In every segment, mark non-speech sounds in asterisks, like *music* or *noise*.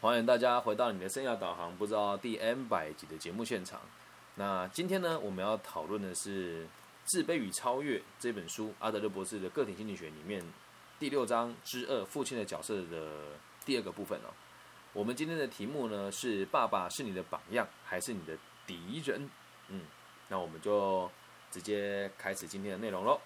欢迎大家回到你的生涯导航，不知道第 N 百集的节目现场。那今天呢，我们要讨论的是《自卑与超越》这本书，阿德勒博士的个体心理学里面第六章之二父亲的角色的第二个部分哦。我们今天的题目呢是：爸爸是你的榜样，还是你的敌人？嗯，那我们就直接开始今天的内容喽。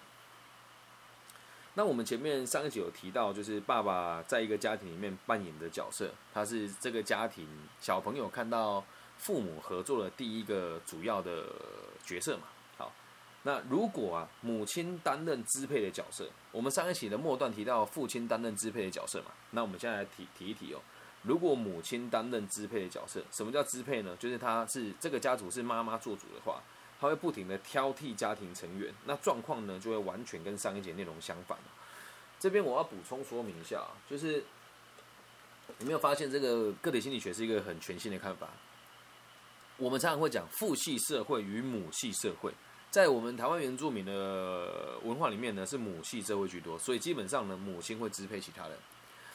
那我们前面上一集有提到，就是爸爸在一个家庭里面扮演的角色，他是这个家庭小朋友看到父母合作的第一个主要的角色嘛。好，那如果啊母亲担任支配的角色，我们上一期的末段提到父亲担任支配的角色嘛，那我们现在来提提一提哦。如果母亲担任支配的角色，什么叫支配呢？就是他是这个家族是妈妈做主的话。他会不停的挑剔家庭成员，那状况呢就会完全跟上一节内容相反这边我要补充说明一下，就是有没有发现这个个体心理学是一个很全新的看法？我们常常会讲父系社会与母系社会，在我们台湾原住民的文化里面呢，是母系社会居多，所以基本上呢，母亲会支配其他人。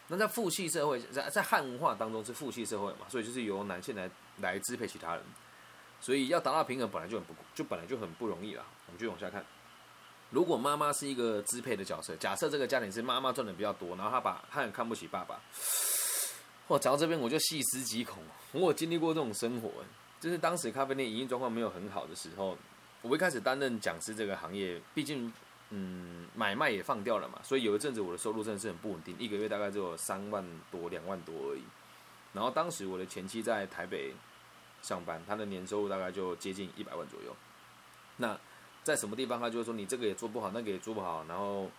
那在父系社会，在在汉文化当中是父系社会嘛，所以就是由男性来来支配其他人。所以要达到平衡本来就很不就本来就很不容易了。我们继续往下看，如果妈妈是一个支配的角色，假设这个家庭是妈妈赚的比较多，然后她把她很看不起爸爸。哇，讲到这边我就细思极恐。我有经历过这种生活，就是当时咖啡店营运状况没有很好的时候，我一开始担任讲师这个行业，毕竟嗯买卖也放掉了嘛，所以有一阵子我的收入真的是很不稳定，一个月大概只有三万多两万多而已。然后当时我的前妻在台北。上班，他的年收入大概就接近一百万左右。那在什么地方，他就会说你这个也做不好，那个也做不好，然后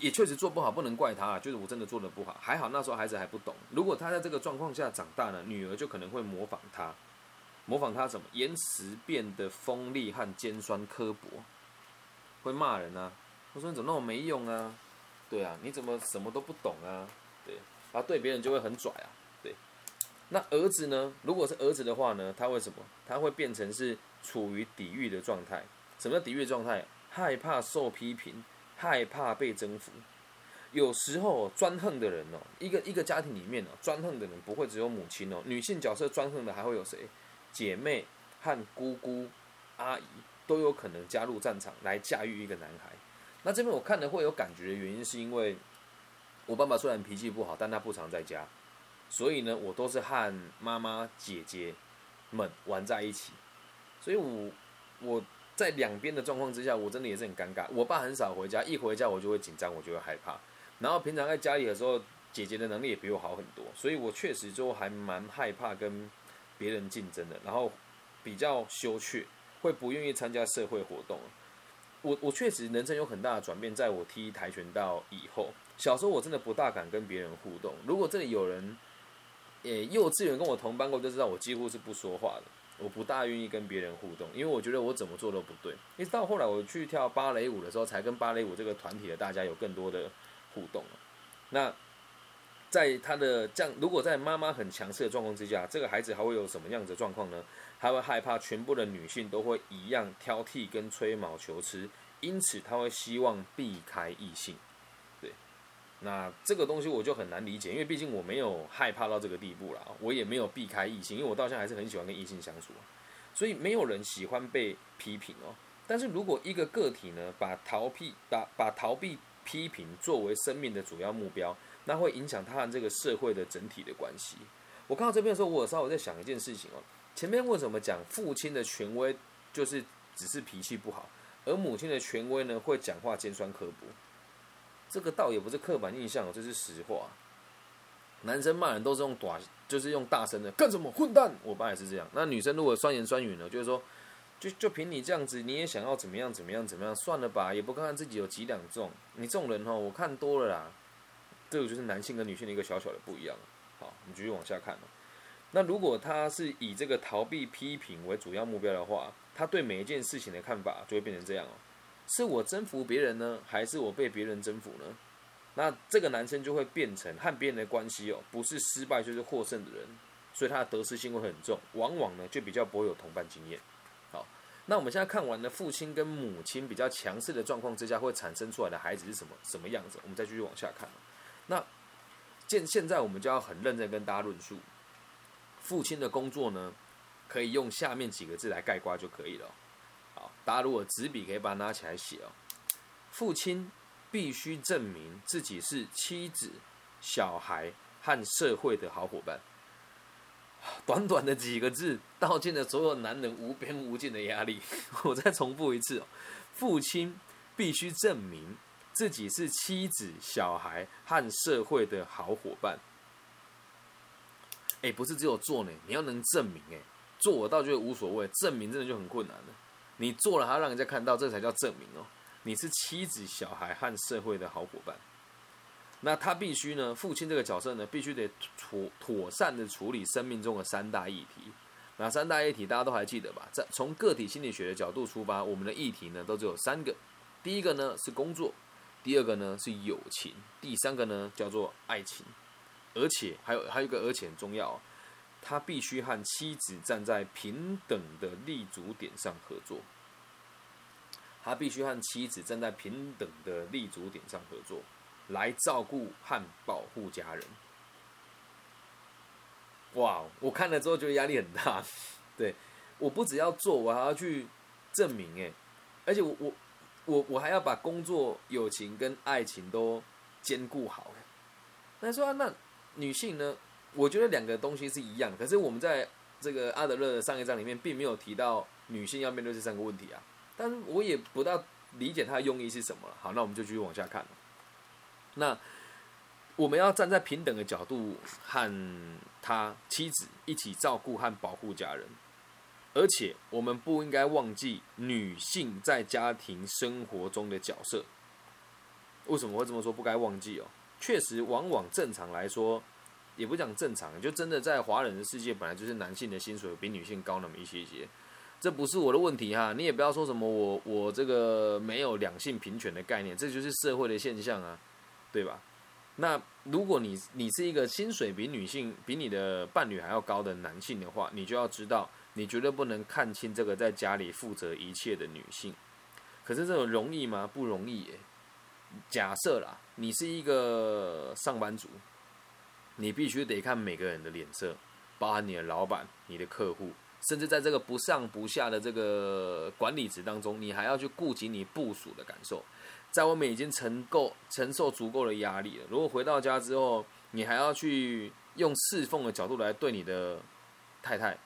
也确实做不好，不能怪他，就是我真的做的不好。还好那时候孩子还不懂，如果他在这个状况下长大了，女儿就可能会模仿他，模仿他什么言辞变得锋利和尖酸刻薄，会骂人啊。我说你怎么那么没用啊？对啊，你怎么什么都不懂啊？对，然后对别人就会很拽啊。那儿子呢？如果是儿子的话呢？他会什么？他会变成是处于抵御的状态。什么叫抵御状态？害怕受批评，害怕被征服。有时候专横的人哦，一个一个家庭里面哦，专横的人不会只有母亲哦，女性角色专横的还会有谁？姐妹和姑姑、阿姨都有可能加入战场来驾驭一个男孩。那这边我看的会有感觉的原因，是因为我爸爸虽然脾气不好，但他不常在家。所以呢，我都是和妈妈、姐姐们玩在一起，所以我我在两边的状况之下，我真的也是很尴尬。我爸很少回家，一回家我就会紧张，我就会害怕。然后平常在家里的时候，姐姐的能力也比我好很多，所以我确实就还蛮害怕跟别人竞争的，然后比较羞怯，会不愿意参加社会活动。我我确实人生有很大的转变，在我踢跆拳道以后，小时候我真的不大敢跟别人互动。如果这里有人。诶，幼稚园跟我同班过，就知道我几乎是不说话的，我不大愿意跟别人互动，因为我觉得我怎么做都不对。一直到后来我去跳芭蕾舞的时候，才跟芭蕾舞这个团体的大家有更多的互动那在他的这样，如果在妈妈很强势的状况之下，这个孩子还会有什么样子的状况呢？他会害怕全部的女性都会一样挑剔跟吹毛求疵，因此他会希望避开异性。那这个东西我就很难理解，因为毕竟我没有害怕到这个地步了，我也没有避开异性，因为我到现在还是很喜欢跟异性相处，所以没有人喜欢被批评哦。但是如果一个个体呢，把逃避、把把逃避批评作为生命的主要目标，那会影响他和这个社会的整体的关系。我看到这边的时候，我稍微在想一件事情哦，前面为什么讲父亲的权威就是只是脾气不好，而母亲的权威呢会讲话尖酸刻薄？这个倒也不是刻板印象，这是实话。男生骂人都是用短，就是用大声的，干什么混蛋？我爸也是这样。那女生如果酸言酸语呢，就是说，就就凭你这样子，你也想要怎么样怎么样怎么样？算了吧，也不看看自己有几两重。你这种人哦，我看多了啦。这个就是男性跟女性的一个小小的不一样。好，我们继续往下看那如果他是以这个逃避批评为主要目标的话，他对每一件事情的看法就会变成这样哦。是我征服别人呢，还是我被别人征服呢？那这个男生就会变成和别人的关系哦，不是失败就是获胜的人，所以他的得失心会很重，往往呢就比较不会有同伴经验。好，那我们现在看完了父亲跟母亲比较强势的状况之下，会产生出来的孩子是什么什么样子？我们再继续往下看。那现现在我们就要很认真跟大家论述，父亲的工作呢，可以用下面几个字来概括就可以了。大家如果纸笔可以把它拿起来写哦。父亲必须证明自己是妻子、小孩和社会的好伙伴。短短的几个字，道尽了所有男人无边无尽的压力。*laughs* 我再重复一次哦，父亲必须证明自己是妻子、小孩和社会的好伙伴。哎，不是只有做呢，你要能证明。哎，做我倒觉得无所谓，证明真的就很困难了。你做了还要让人家看到，这才叫证明哦。你是妻子、小孩和社会的好伙伴。那他必须呢，父亲这个角色呢，必须得妥妥善的处理生命中的三大议题。那三大议题大家都还记得吧？在从个体心理学的角度出发，我们的议题呢，都只有三个。第一个呢是工作，第二个呢是友情，第三个呢叫做爱情。而且还有还有一个而且很重要，他必须和妻子站在平等的立足点上合作。他必须和妻子站在平等的立足点上合作。来照顾和保护家人。哇！我看了之后觉得压力很大。对，我不只要做，我还要去证明哎，而且我我我我还要把工作、友情跟爱情都兼顾好。那说那女性呢？我觉得两个东西是一样，可是我们在这个阿德勒的上一章里面并没有提到女性要面对这三个问题啊。但我也不大理解他的用意是什么。好，那我们就继续往下看。那我们要站在平等的角度和他妻子一起照顾和保护家人，而且我们不应该忘记女性在家庭生活中的角色。为什么会这么说？不该忘记哦。确实，往往正常来说，也不讲正常，就真的在华人的世界，本来就是男性的薪水比女性高那么一些些。这不是我的问题哈，你也不要说什么我我这个没有两性平权的概念，这就是社会的现象啊。对吧？那如果你你是一个薪水比女性比你的伴侣还要高的男性的话，你就要知道，你绝对不能看清这个在家里负责一切的女性。可是这种容易吗？不容易耶。假设啦，你是一个上班族，你必须得看每个人的脸色，包含你的老板、你的客户，甚至在这个不上不下的这个管理职当中，你还要去顾及你部署的感受。在外面已经承够承受足够的压力了，如果回到家之后，你还要去用侍奉的角度来对你的太太，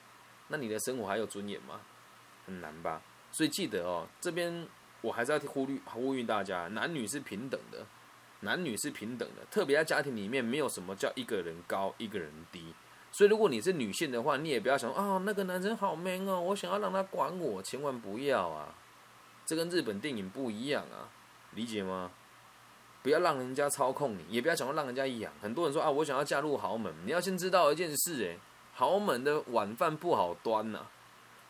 那你的生活还有尊严吗？很难吧。所以记得哦，这边我还是要呼吁呼吁大家，男女是平等的，男女是平等的，特别在家庭里面，没有什么叫一个人高一个人低。所以如果你是女性的话，你也不要想啊，那个男人好 man 哦，我想要让他管我，千万不要啊，这跟日本电影不一样啊。理解吗？不要让人家操控你，也不要想要让人家养。很多人说啊，我想要嫁入豪门，你要先知道一件事，诶，豪门的晚饭不好端呐。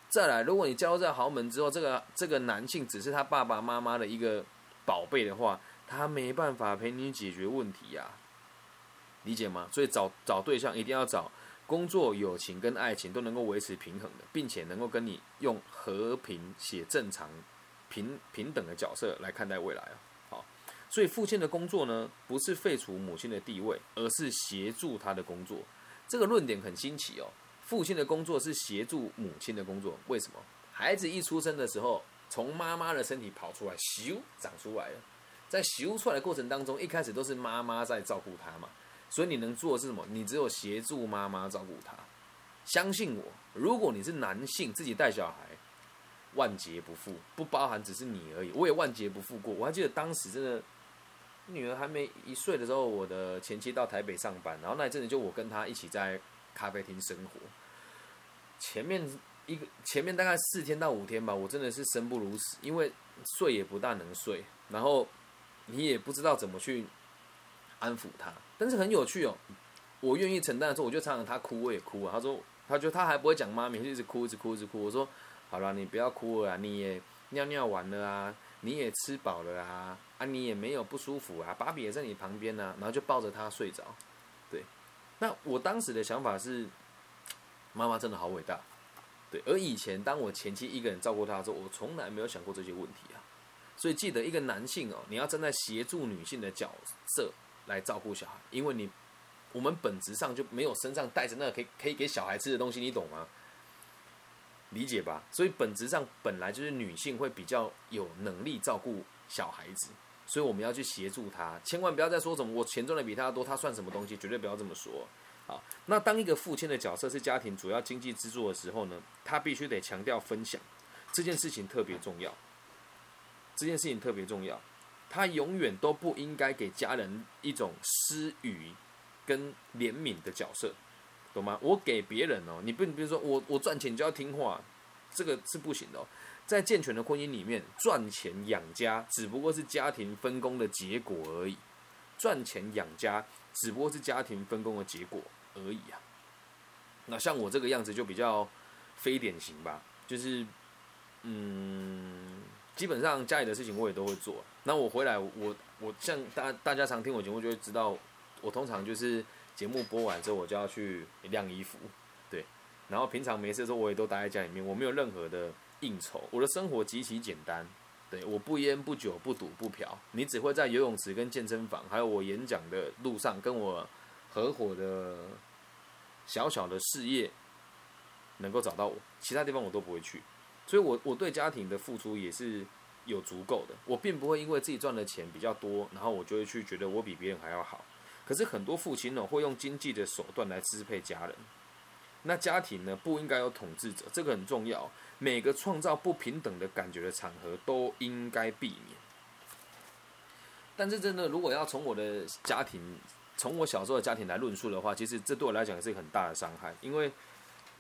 再来，如果你加入在豪门之后，这个这个男性只是他爸爸妈妈的一个宝贝的话，他没办法陪你解决问题呀。理解吗？所以找找对象一定要找工作、友情跟爱情都能够维持平衡的，并且能够跟你用和平且正常。平平等的角色来看待未来啊，好，所以父亲的工作呢，不是废除母亲的地位，而是协助他的工作。这个论点很新奇哦。父亲的工作是协助母亲的工作，为什么？孩子一出生的时候，从妈妈的身体跑出来，咻，长出来了。在咻出来的过程当中，一开始都是妈妈在照顾他嘛，所以你能做的是什么？你只有协助妈妈照顾他。相信我，如果你是男性，自己带小孩。万劫不复，不包含只是你而已。我也万劫不复过。我还记得当时真的，女儿还没一岁的时候，我的前妻到台北上班，然后那一阵子就我跟她一起在咖啡厅生活。前面一个前面大概四天到五天吧，我真的是生不如死，因为睡也不大能睡，然后你也不知道怎么去安抚他。但是很有趣哦，我愿意承担的时候，我就常常他哭我也哭啊。他说，他就他还不会讲妈咪，就一直哭一直哭一直哭。我说。好了，你不要哭了，你也尿尿完了啊，你也吃饱了啊，啊，你也没有不舒服啊，芭比也在你旁边呢，然后就抱着他睡着，对。那我当时的想法是，妈妈真的好伟大，对。而以前当我前妻一个人照顾他的时候，我从来没有想过这些问题啊。所以记得一个男性哦，你要站在协助女性的角色来照顾小孩，因为你我们本质上就没有身上带着那个可以可以给小孩吃的东西，你懂吗？理解吧？所以本质上本来就是女性会比较有能力照顾小孩子，所以我们要去协助她，千万不要再说什么我钱赚的比他多，他算什么东西？绝对不要这么说。好，那当一个父亲的角色是家庭主要经济支柱的时候呢，他必须得强调分享这件事情特别重要。这件事情特别重要，他永远都不应该给家人一种施予跟怜悯的角色，懂吗？我给别人哦，你不比如说我我赚钱就要听话，这个是不行的。哦在健全的婚姻里面，赚钱养家只不过是家庭分工的结果而已，赚钱养家只不过是家庭分工的结果而已啊。那像我这个样子就比较非典型吧，就是嗯。基本上家里的事情我也都会做。那我回来，我我像大大家常听我节目就会知道，我通常就是节目播完之后我就要去晾衣服，对。然后平常没事的时候我也都待在家里面，我没有任何的应酬，我的生活极其简单。对，我不烟不酒不赌不嫖，你只会在游泳池跟健身房，还有我演讲的路上跟我合伙的小小的事业能够找到我，其他地方我都不会去。所以，我我对家庭的付出也是有足够的。我并不会因为自己赚的钱比较多，然后我就会去觉得我比别人还要好。可是很多父亲呢，会用经济的手段来支配家人。那家庭呢，不应该有统治者，这个很重要。每个创造不平等的感觉的场合都应该避免。但是，真的，如果要从我的家庭，从我小时候的家庭来论述的话，其实这对我来讲也是很大的伤害。因为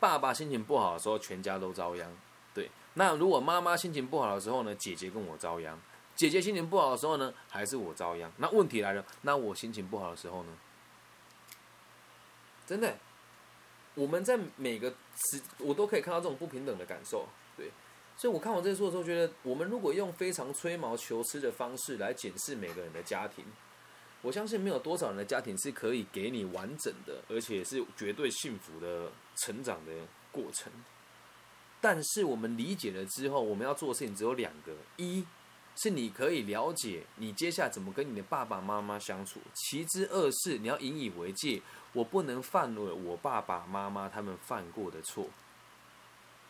爸爸心情不好的时候，全家都遭殃。对。那如果妈妈心情不好的时候呢？姐姐跟我遭殃；姐姐心情不好的时候呢，还是我遭殃。那问题来了，那我心情不好的时候呢？真的，我们在每个时，我都可以看到这种不平等的感受。对，所以我看我这书的时候，觉得我们如果用非常吹毛求疵的方式来检视每个人的家庭，我相信没有多少人的家庭是可以给你完整的，而且是绝对幸福的成长的过程。但是我们理解了之后，我们要做的事情只有两个：一是你可以了解你接下来怎么跟你的爸爸妈妈相处；其之二是你要引以为戒，我不能犯了我爸爸妈妈他们犯过的错。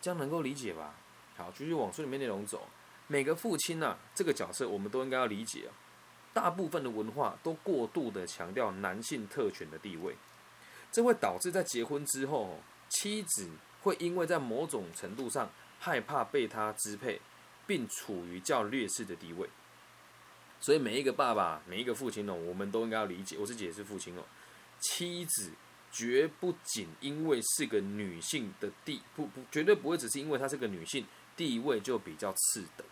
这样能够理解吧？好，继续往书里面内容走。每个父亲呢，这个角色我们都应该要理解。大部分的文化都过度的强调男性特权的地位，这会导致在结婚之后，妻子。会因为在某种程度上害怕被他支配，并处于较劣势的地位，所以每一个爸爸、每一个父亲哦，我们都应该要理解。我自己也是父亲哦，妻子绝不仅因为是个女性的地不不，绝对不会只是因为她是个女性地位就比较次等。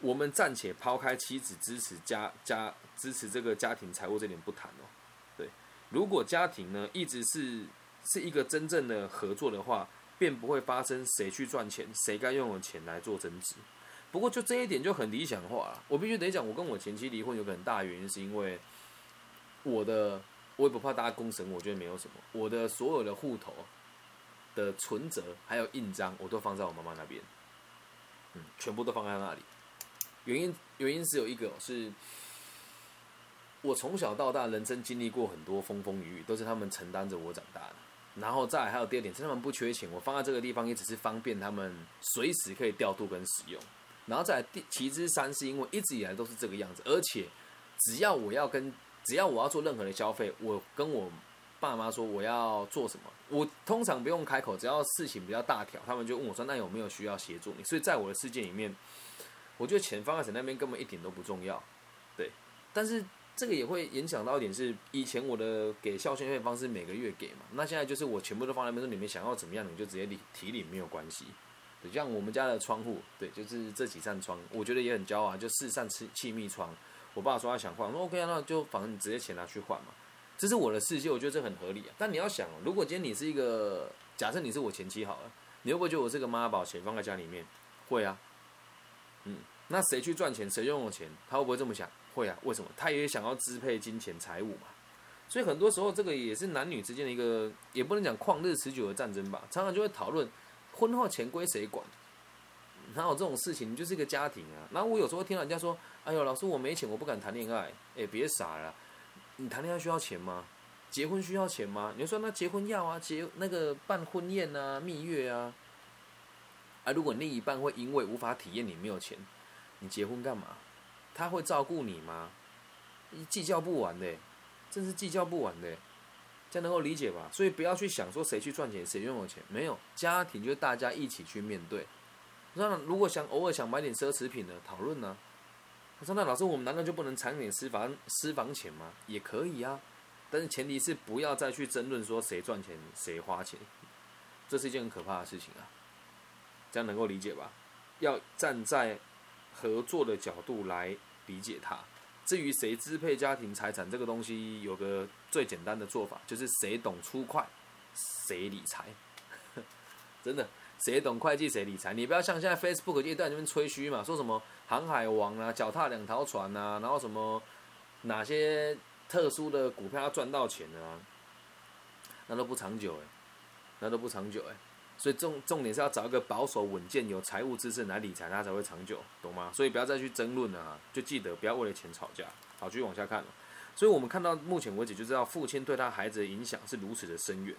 我们暂且抛开妻子支持家家支持这个家庭财务这点不谈哦。对，如果家庭呢一直是。是一个真正的合作的话，便不会发生谁去赚钱，谁该用的钱来做增值。不过就这一点就很理想化了。我必须得讲，我跟我前妻离婚有个很大的原因，是因为我的我也不怕大家公审，我觉得没有什么。我的所有的户头的存折还有印章，我都放在我妈妈那边，嗯，全部都放在那里。原因原因是有一个是。我从小到大，人生经历过很多风风雨雨，都是他们承担着我长大的。然后再还有第二点，是他们不缺钱，我放在这个地方也只是方便他们随时可以调度跟使用。然后再第其之三，是因为一直以来都是这个样子，而且只要我要跟只要我要做任何的消费，我跟我爸妈说我要做什么，我通常不用开口，只要事情比较大条，他们就问我说那有没有需要协助你？所以在我的世界里面，我觉得钱放在谁那边根本一点都不重要，对，但是。这个也会影响到一点是，以前我的给孝心费方式每个月给嘛，那现在就是我全部都放在那边，说你们想要怎么样，你就直接提提领没有关系。对像我们家的窗户，对，就是这几扇窗，我觉得也很骄傲，就四扇气气密窗。我爸说他想换，我说 OK 啊，那就反正你直接钱拿去换嘛。这是我的世界，我觉得这很合理啊。但你要想，如果今天你是一个，假设你是我前妻好了，你会不会觉得我这个妈宝，钱放在家里面？会啊，嗯，那谁去赚钱，谁用的钱，他会不会这么想？会啊，为什么？他也想要支配金钱财物嘛，所以很多时候这个也是男女之间的一个，也不能讲旷日持久的战争吧。常常就会讨论婚后钱归谁管，哪有这种事情？就是一个家庭啊。然后我有时候听到人家说：“哎呦，老师我没钱，我不敢谈恋爱。”哎，别傻了，你谈恋爱需要钱吗？结婚需要钱吗？你说那结婚要啊，结那个办婚宴啊、蜜月啊。啊，如果另一半会因为无法体验你没有钱，你结婚干嘛？他会照顾你吗？计较不完的，真是计较不完的，这样能够理解吧？所以不要去想说谁去赚钱，谁拥有钱，没有家庭就是大家一起去面对。那如果想偶尔想买点奢侈品呢？讨论呢？他说：“那老师，我们难道就不能藏点私房私房钱吗？也可以啊，但是前提是不要再去争论说谁赚钱谁花钱，这是一件很可怕的事情啊。这样能够理解吧？要站在合作的角度来理解它。至于谁支配家庭财产这个东西，有个最简单的做法，就是谁懂出快，谁理财。*laughs* 真的。”谁懂会计谁理财？你不要像现在 Facebook 一段那边吹嘘嘛，说什么航海王啊，脚踏两条船啊，然后什么哪些特殊的股票要赚到钱啊，那都不长久哎，那都不长久哎。所以重重点是要找一个保守稳健、有财务知识来理财，它才会长久，懂吗？所以不要再去争论了啊，就记得不要为了钱吵架。好，继续往下看。所以我们看到目前为止就知道父亲对他孩子的影响是如此的深远，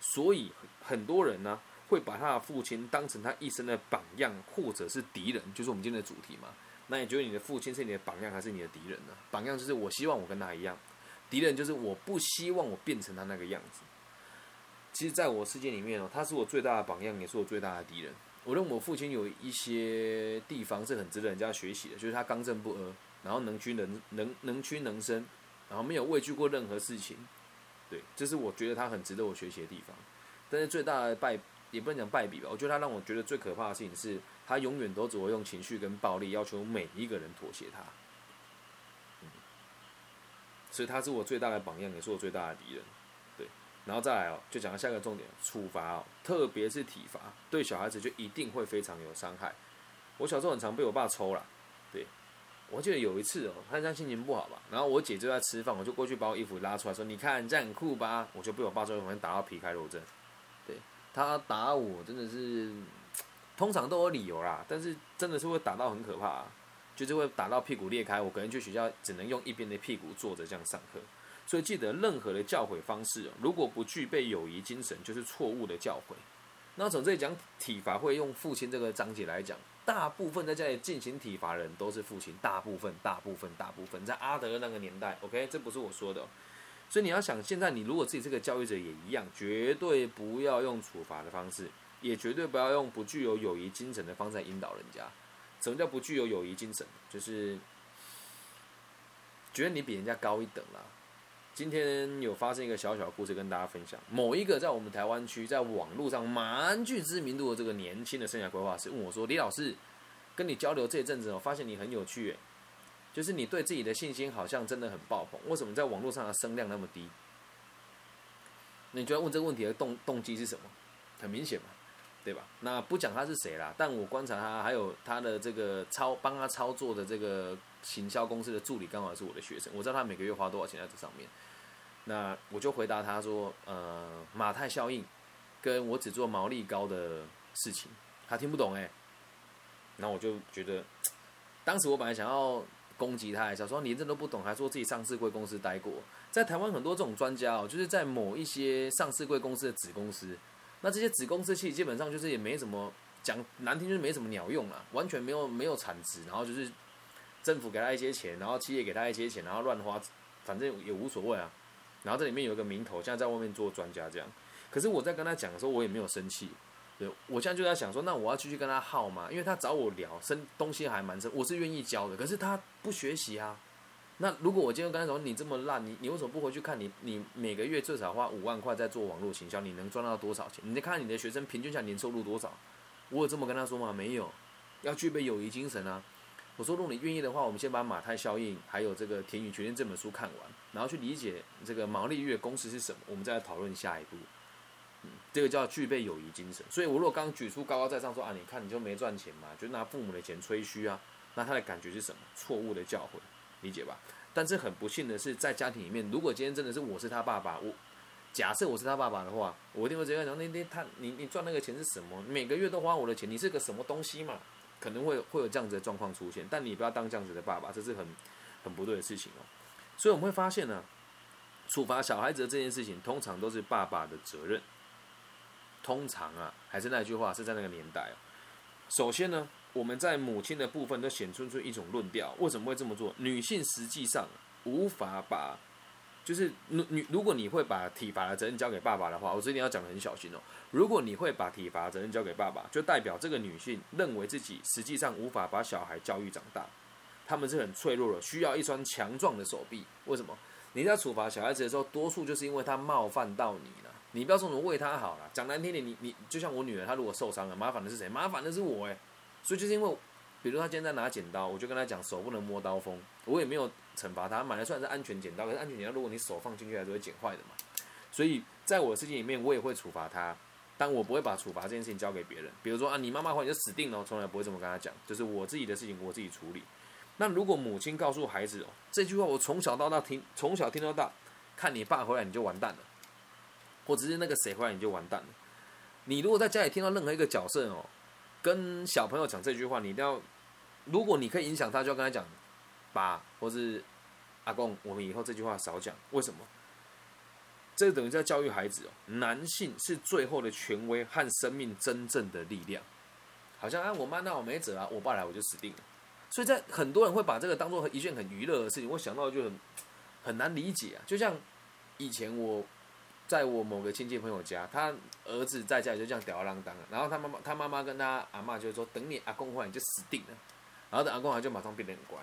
所以很多人呢。会把他的父亲当成他一生的榜样，或者是敌人，就是我们今天的主题嘛？那你觉得你的父亲是你的榜样，还是你的敌人呢？榜样就是我希望我跟他一样，敌人就是我不希望我变成他那个样子。其实，在我世界里面哦，他是我最大的榜样，也是我最大的敌人。我认为我父亲有一些地方是很值得人家学习的，就是他刚正不阿，然后能屈能能能屈能伸，然后没有畏惧过任何事情。对，这是我觉得他很值得我学习的地方。但是最大的败。也不能讲败笔吧，我觉得他让我觉得最可怕的事情是，他永远都只会用情绪跟暴力要求每一个人妥协他。嗯，所以他是我最大的榜样，也是我最大的敌人。然后再来哦，就讲到下一个重点，处罚哦，特别是体罚，对小孩子就一定会非常有伤害。我小时候很常被我爸抽了，对，我记得有一次哦，他这样心情不好吧，然后我姐就在吃饭，我就过去把我衣服拉出来说：“你看这样很酷吧？”我就被我爸在旁边打到皮开肉绽。对他打我真的是，通常都有理由啦，但是真的是会打到很可怕，啊就是会打到屁股裂开。我可能去学校只能用一边的屁股坐着这样上课，所以记得任何的教诲方式，如果不具备友谊精神，就是错误的教诲。那从这里讲体罚会用父亲这个章节来讲，大部分在家里进行体罚人都是父亲，大部分、大部分、大部分在阿德那个年代，OK，这不是我说的。所以你要想，现在你如果自己这个教育者也一样，绝对不要用处罚的方式，也绝对不要用不具有友谊精神的方式引导人家。什么叫不具有友谊精神？就是觉得你比人家高一等了。今天有发生一个小小的故事跟大家分享，某一个在我们台湾区在网络上蛮具知名度的这个年轻的生涯规划师问我说：“李老师，跟你交流这一阵子，我发现你很有趣。”就是你对自己的信心好像真的很爆棚，为什么在网络上的声量那么低？你觉得问这个问题的动动机是什么？很明显嘛，对吧？那不讲他是谁啦，但我观察他，还有他的这个操帮他操作的这个行销公司的助理，刚好是我的学生，我知道他每个月花多少钱在这上面。那我就回答他说：“呃，马太效应，跟我只做毛利高的事情，他听不懂哎。”那我就觉得，当时我本来想要。攻击他一下，说你这都不懂，还说自己上市贵公司待过。在台湾很多这种专家哦，就是在某一些上市贵公司的子公司，那这些子公司其实基本上就是也没什么讲难听，就是没什么鸟用了，完全没有没有产值，然后就是政府给他一些钱，然后企业给他一些钱，然后乱花，反正也无所谓啊。然后这里面有一个名头，现在在外面做专家这样。可是我在跟他讲的时候，我也没有生气。对，我现在就在想说，那我要继续跟他耗吗？因为他找我聊，深东西还蛮深，我是愿意教的。可是他不学习啊。那如果我今天跟他说你这么烂，你你为什么不回去看你你每个月最少花五万块在做网络行销，你能赚到多少钱？你再看你的学生平均下年收入多少？我有这么跟他说吗？没有，要具备友谊精神啊。我说，如果你愿意的话，我们先把马太效应还有这个田宇全这本书看完，然后去理解这个毛利率公式是什么，我们再来讨论下一步。嗯这个叫具备友谊精神，所以我如果刚举出高高在上说啊，你看你就没赚钱嘛，就拿父母的钱吹嘘啊，那他的感觉是什么？错误的教诲，理解吧？但是很不幸的是，在家庭里面，如果今天真的是我是他爸爸，我假设我是他爸爸的话，我一定会直接讲，那那他你你赚那个钱是什么？每个月都花我的钱，你是个什么东西嘛？可能会会有这样子的状况出现，但你不要当这样子的爸爸，这是很很不对的事情哦。所以我们会发现呢。处罚小孩子这件事情，通常都是爸爸的责任。通常啊，还是那句话，是在那个年代哦。首先呢，我们在母亲的部分都显出出一种论调，为什么会这么做？女性实际上无法把，就是女女，如果你会把体罚的责任交给爸爸的话，我这点要讲的很小心哦。如果你会把体罚责任交给爸爸，就代表这个女性认为自己实际上无法把小孩教育长大，他们是很脆弱的，需要一双强壮的手臂。为什么？你在处罚小孩子的时候，多数就是因为他冒犯到你了。你不要说什么为他好了，讲难听点，你你就像我女儿，她如果受伤了，麻烦的是谁？麻烦的是我哎。所以就是因为，比如她今天在拿剪刀，我就跟她讲手不能摸刀锋，我也没有惩罚他，买的虽然是安全剪刀，可是安全剪刀如果你手放进去还是会剪坏的嘛。所以在我的世界里面，我也会处罚他，但我不会把处罚这件事情交给别人。比如说啊，你妈妈坏你就死定了，从来不会这么跟她讲，就是我自己的事情我自己处理。那如果母亲告诉孩子哦，这句话我从小到大听，从小听到大，看你爸回来你就完蛋了，或者是那个谁回来你就完蛋了。你如果在家里听到任何一个角色哦，跟小朋友讲这句话，你一定要，如果你可以影响他，就要跟他讲，爸或是阿公，我们以后这句话少讲。为什么？这等于在教育孩子哦，男性是最后的权威和生命真正的力量。好像啊，我妈那我没辙啊，我爸来我就死定了。所以在很多人会把这个当做一件很娱乐的事情，我想到就很很难理解啊。就像以前我在我某个亲戚朋友家，他儿子在家里就这样吊儿郎当，然后他妈妈他妈妈跟他阿妈就说：“等你阿公回来你就死定了。”然后等阿公回来就马上变得很乖，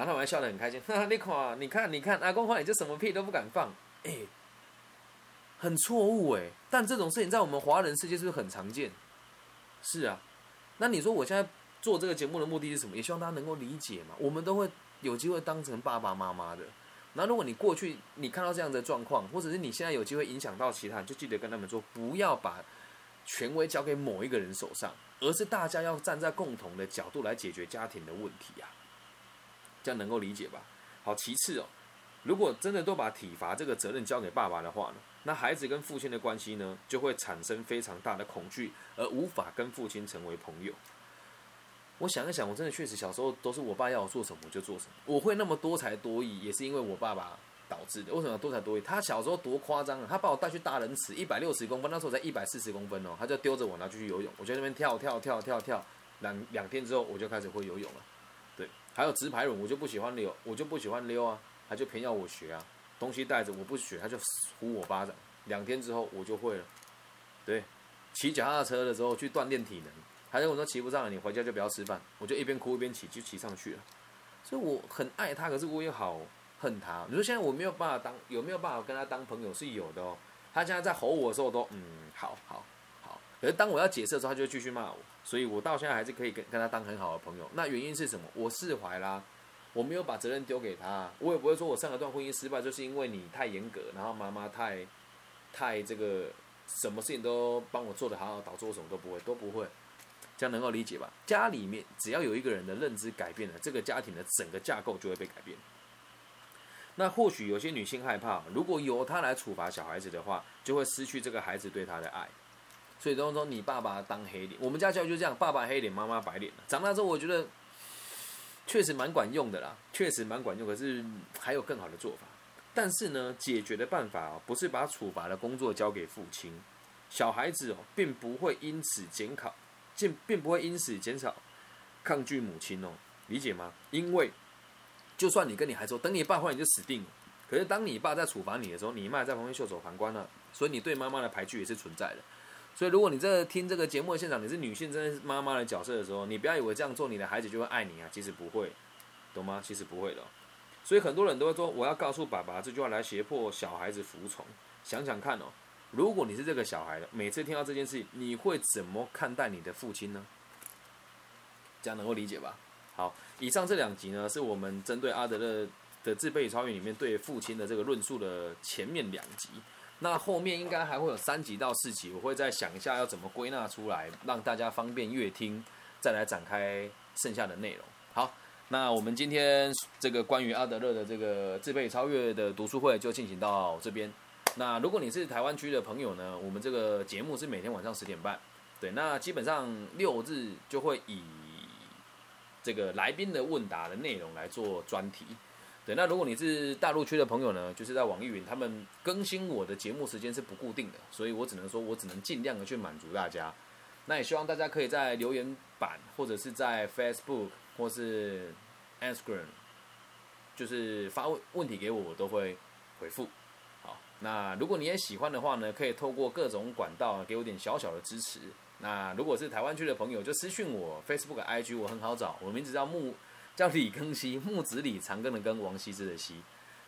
然后他还笑得很开心。哈哈，你看，你看，你看，阿公回来就什么屁都不敢放，哎，很错误哎。但这种事情在我们华人世界是不是很常见？是啊。那你说我现在？做这个节目的目的是什么？也希望大家能够理解嘛。我们都会有机会当成爸爸妈妈的。那如果你过去你看到这样的状况，或者是你现在有机会影响到其他人，就记得跟他们说，不要把权威交给某一个人手上，而是大家要站在共同的角度来解决家庭的问题啊。这样能够理解吧？好，其次哦，如果真的都把体罚这个责任交给爸爸的话呢，那孩子跟父亲的关系呢，就会产生非常大的恐惧，而无法跟父亲成为朋友。我想一想，我真的确实小时候都是我爸要我做什么我就做什么。我会那么多才多艺，也是因为我爸爸导致的。为什么多才多艺？他小时候多夸张啊！他把我带去大人池，一百六十公分，那时候才一百四十公分哦，他就丢着我，然后去游泳。我在那边跳跳跳跳跳，两两天之后我就开始会游泳了。还有直排轮，我就不喜欢溜，我就不喜欢溜啊，他就偏要我学啊。东西带着我不学，他就呼我巴掌。两天之后我就会了。对，骑脚踏车的时候去锻炼体能。还跟我说骑不上了，你回家就不要吃饭。我就一边哭一边骑，就骑上去了。所以我很爱他，可是我也好恨他。你说现在我没有办法当，有没有办法跟他当朋友？是有的哦。他现在在吼我的时候，我都嗯，好好好。可是当我要解释的时候，他就继续骂我。所以我到现在还是可以跟跟他当很好的朋友。那原因是什么？我释怀啦，我没有把责任丢给他。我也不会说我上一段婚姻失败就是因为你太严格，然后妈妈太太这个什么事情都帮我做的好好，导致我什么都不会，都不会。这样能够理解吧？家里面只要有一个人的认知改变了，这个家庭的整个架构就会被改变。那或许有些女性害怕，如果由她来处罚小孩子的话，就会失去这个孩子对她的爱。所以当中，你爸爸当黑脸，我们家教育就这样，爸爸黑脸，妈妈白脸长大之后，我觉得确实蛮管用的啦，确实蛮管用。可是还有更好的做法。但是呢，解决的办法哦，不是把处罚的工作交给父亲，小孩子哦，并不会因此减考。并并不会因此减少抗拒母亲哦，理解吗？因为就算你跟你孩子说，等你爸回来你就死定了。可是当你爸在处罚你的时候，你妈在旁边袖手旁观了，所以你对妈妈的排拒也是存在的。所以如果你在听这个节目的现场，你是女性，真的是妈妈的角色的时候，你不要以为这样做你的孩子就会爱你啊，其实不会，懂吗？其实不会的。所以很多人都会说，我要告诉爸爸这句话来胁迫小孩子服从。想想看哦。如果你是这个小孩的，每次听到这件事，你会怎么看待你的父亲呢？这样能够理解吧？好，以上这两集呢，是我们针对阿德勒的自卑与超越里面对父亲的这个论述的前面两集。那后面应该还会有三集到四集，我会再想一下要怎么归纳出来，让大家方便阅听，再来展开剩下的内容。好，那我们今天这个关于阿德勒的这个自备超越的读书会就进行到这边。那如果你是台湾区的朋友呢，我们这个节目是每天晚上十点半，对，那基本上六日就会以这个来宾的问答的内容来做专题，那如果你是大陆区的朋友呢，就是在网易云，他们更新我的节目时间是不固定的，所以我只能说我只能尽量的去满足大家。那也希望大家可以在留言板或者是在 Facebook 或是 Instagram，就是发问问题给我，我都会回复。好，那如果你也喜欢的话呢，可以透过各种管道给我点小小的支持。那如果是台湾区的朋友，就私讯我 Facebook、IG，我很好找，我名字叫木叫李庚希，*laughs* 木子李长庚的庚，王羲之的羲。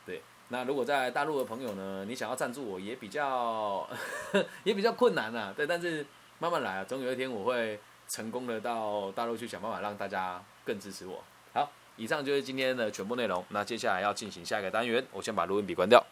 对，那如果在大陆的朋友呢，你想要赞助我也比较 *laughs* 也比较困难啊。对，但是。慢慢来啊，总有一天我会成功的到大陆去想办法让大家更支持我。好，以上就是今天的全部内容。那接下来要进行下一个单元，我先把录音笔关掉。